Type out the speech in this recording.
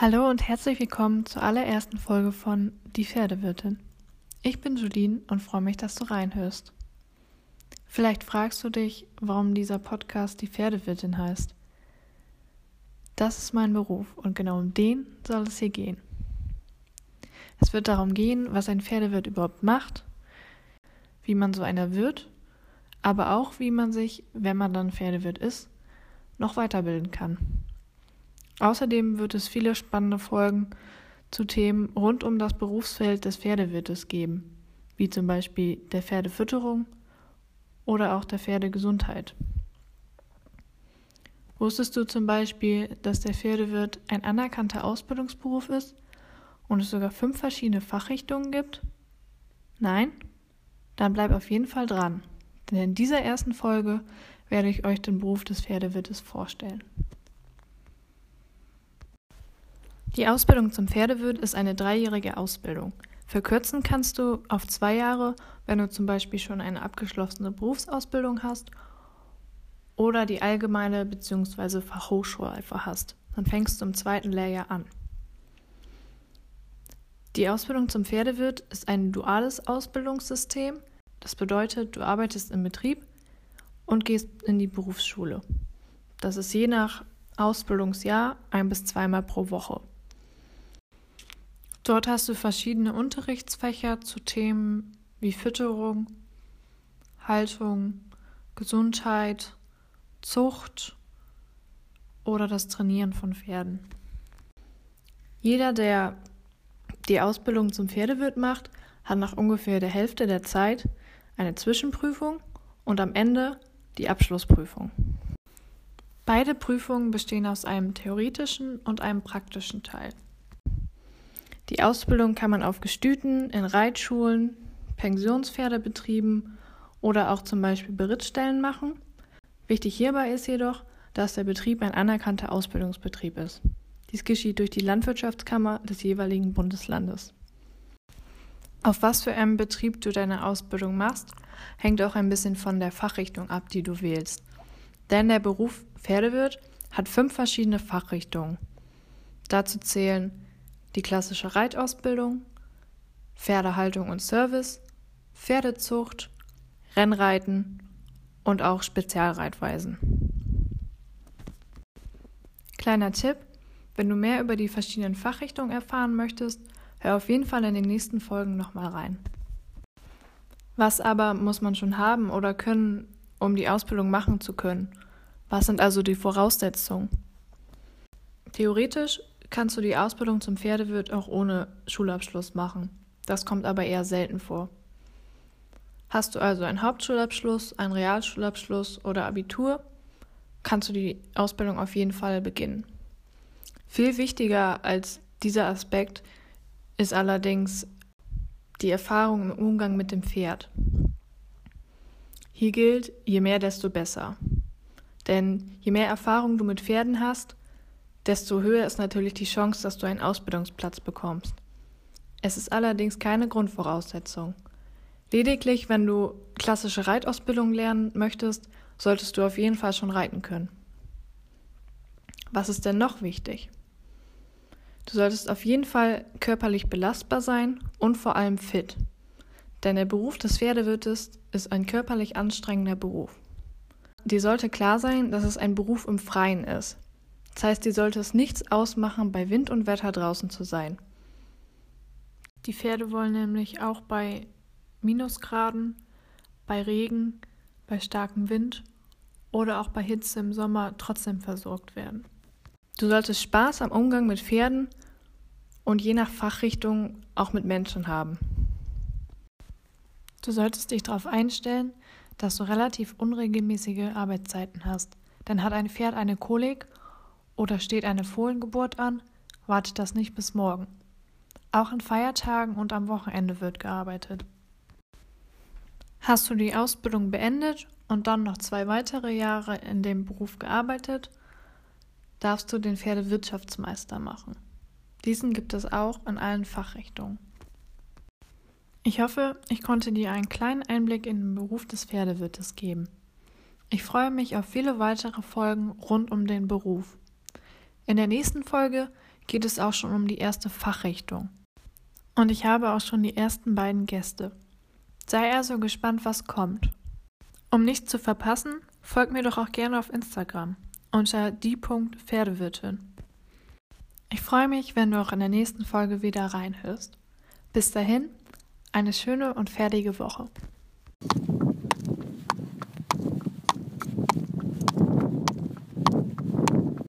Hallo und herzlich willkommen zur allerersten Folge von Die Pferdewirtin. Ich bin Julien und freue mich, dass du reinhörst. Vielleicht fragst du dich, warum dieser Podcast Die Pferdewirtin heißt. Das ist mein Beruf und genau um den soll es hier gehen. Es wird darum gehen, was ein Pferdewirt überhaupt macht, wie man so einer wird, aber auch wie man sich, wenn man dann Pferdewirt ist, noch weiterbilden kann. Außerdem wird es viele spannende Folgen zu Themen rund um das Berufsfeld des Pferdewirtes geben, wie zum Beispiel der Pferdefütterung oder auch der Pferdegesundheit. Wusstest du zum Beispiel, dass der Pferdewirt ein anerkannter Ausbildungsberuf ist und es sogar fünf verschiedene Fachrichtungen gibt? Nein? Dann bleib auf jeden Fall dran, denn in dieser ersten Folge werde ich euch den Beruf des Pferdewirtes vorstellen. Die Ausbildung zum Pferdewirt ist eine dreijährige Ausbildung. Verkürzen kannst du auf zwei Jahre, wenn du zum Beispiel schon eine abgeschlossene Berufsausbildung hast oder die allgemeine bzw. Fachhochschulreife hast. Dann fängst du im zweiten Lehrjahr an. Die Ausbildung zum Pferdewirt ist ein duales Ausbildungssystem. Das bedeutet, du arbeitest im Betrieb und gehst in die Berufsschule. Das ist je nach Ausbildungsjahr ein bis zweimal pro Woche. Dort hast du verschiedene Unterrichtsfächer zu Themen wie Fütterung, Haltung, Gesundheit, Zucht oder das Trainieren von Pferden. Jeder, der die Ausbildung zum Pferdewirt macht, hat nach ungefähr der Hälfte der Zeit eine Zwischenprüfung und am Ende die Abschlussprüfung. Beide Prüfungen bestehen aus einem theoretischen und einem praktischen Teil. Die Ausbildung kann man auf Gestüten, in Reitschulen, Pensionspferdebetrieben oder auch zum Beispiel Berittstellen machen. Wichtig hierbei ist jedoch, dass der Betrieb ein anerkannter Ausbildungsbetrieb ist. Dies geschieht durch die Landwirtschaftskammer des jeweiligen Bundeslandes. Auf was für einen Betrieb du deine Ausbildung machst, hängt auch ein bisschen von der Fachrichtung ab, die du wählst. Denn der Beruf Pferdewirt hat fünf verschiedene Fachrichtungen. Dazu zählen die klassische Reitausbildung, Pferdehaltung und Service, Pferdezucht, Rennreiten und auch Spezialreitweisen. Kleiner Tipp, wenn du mehr über die verschiedenen Fachrichtungen erfahren möchtest, hör auf jeden Fall in den nächsten Folgen nochmal rein. Was aber muss man schon haben oder können, um die Ausbildung machen zu können? Was sind also die Voraussetzungen? Theoretisch kannst du die Ausbildung zum Pferdewirt auch ohne Schulabschluss machen. Das kommt aber eher selten vor. Hast du also einen Hauptschulabschluss, einen Realschulabschluss oder Abitur, kannst du die Ausbildung auf jeden Fall beginnen. Viel wichtiger als dieser Aspekt ist allerdings die Erfahrung im Umgang mit dem Pferd. Hier gilt, je mehr, desto besser. Denn je mehr Erfahrung du mit Pferden hast, desto höher ist natürlich die Chance, dass du einen Ausbildungsplatz bekommst. Es ist allerdings keine Grundvoraussetzung. Lediglich, wenn du klassische Reitausbildung lernen möchtest, solltest du auf jeden Fall schon reiten können. Was ist denn noch wichtig? Du solltest auf jeden Fall körperlich belastbar sein und vor allem fit. Denn der Beruf des Pferdewirtes ist ein körperlich anstrengender Beruf. Dir sollte klar sein, dass es ein Beruf im Freien ist. Das heißt, dir sollte es nichts ausmachen, bei Wind und Wetter draußen zu sein. Die Pferde wollen nämlich auch bei Minusgraden, bei Regen, bei starkem Wind oder auch bei Hitze im Sommer trotzdem versorgt werden. Du solltest Spaß am Umgang mit Pferden und je nach Fachrichtung auch mit Menschen haben. Du solltest dich darauf einstellen, dass du relativ unregelmäßige Arbeitszeiten hast. Denn hat ein Pferd eine Kolik oder steht eine Fohlengeburt an, wartet das nicht bis morgen. Auch an Feiertagen und am Wochenende wird gearbeitet. Hast du die Ausbildung beendet und dann noch zwei weitere Jahre in dem Beruf gearbeitet, darfst du den Pferdewirtschaftsmeister machen. Diesen gibt es auch in allen Fachrichtungen. Ich hoffe, ich konnte dir einen kleinen Einblick in den Beruf des Pferdewirtes geben. Ich freue mich auf viele weitere Folgen rund um den Beruf. In der nächsten Folge geht es auch schon um die erste Fachrichtung. Und ich habe auch schon die ersten beiden Gäste. Sei also gespannt, was kommt. Um nichts zu verpassen, folg mir doch auch gerne auf Instagram unter die.pferdewirtin. Ich freue mich, wenn du auch in der nächsten Folge wieder reinhörst. Bis dahin, eine schöne und fertige Woche.